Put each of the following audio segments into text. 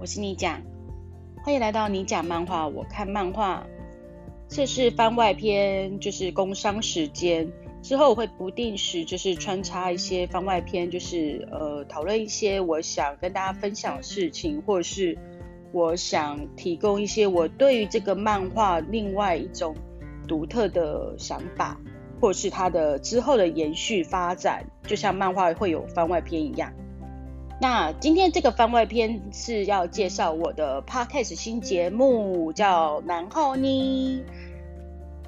我是你讲，欢迎来到你讲漫画，我看漫画。这是番外篇，就是工商时间。之后我会不定时就是穿插一些番外篇，就是呃讨论一些我想跟大家分享的事情，或是我想提供一些我对于这个漫画另外一种独特的想法，或是它的之后的延续发展，就像漫画会有番外篇一样。那今天这个番外篇是要介绍我的 podcast 新节目，叫南浩妮，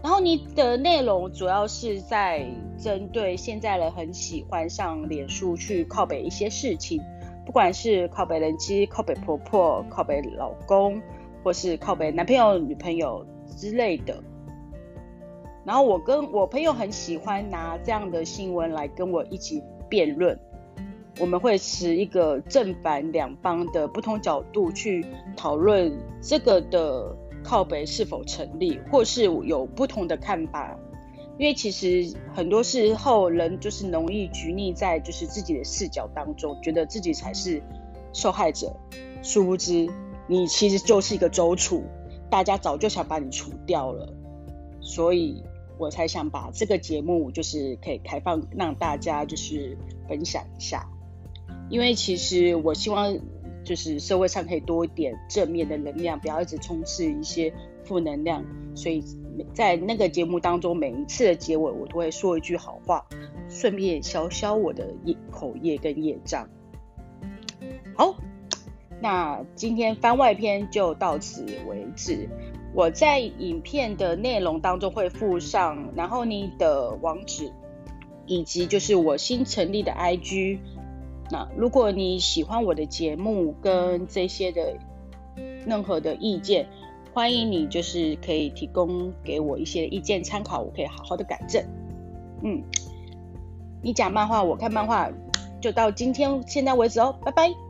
然后你的内容主要是在针对现在人很喜欢上脸书去靠北一些事情，不管是靠北人妻、靠北婆婆、靠北老公，或是靠北男朋友、女朋友之类的。然后我跟我朋友很喜欢拿这样的新闻来跟我一起辩论。我们会持一个正反两方的不同角度去讨论这个的靠北是否成立，或是有不同的看法。因为其实很多时候人就是容易拘泥在就是自己的视角当中，觉得自己才是受害者，殊不知你其实就是一个周处，大家早就想把你除掉了。所以我才想把这个节目就是可以开放让大家就是分享一下。因为其实我希望，就是社会上可以多一点正面的能量，不要一直充斥一些负能量。所以在那个节目当中，每一次的结尾，我都会说一句好话，顺便消消我的业口业跟业障。好，那今天番外篇就到此为止。我在影片的内容当中会附上，然后你的网址，以及就是我新成立的 IG。那如果你喜欢我的节目跟这些的任何的意见，欢迎你就是可以提供给我一些意见参考，我可以好好的改正。嗯，你讲漫画，我看漫画，就到今天现在为止哦，拜拜。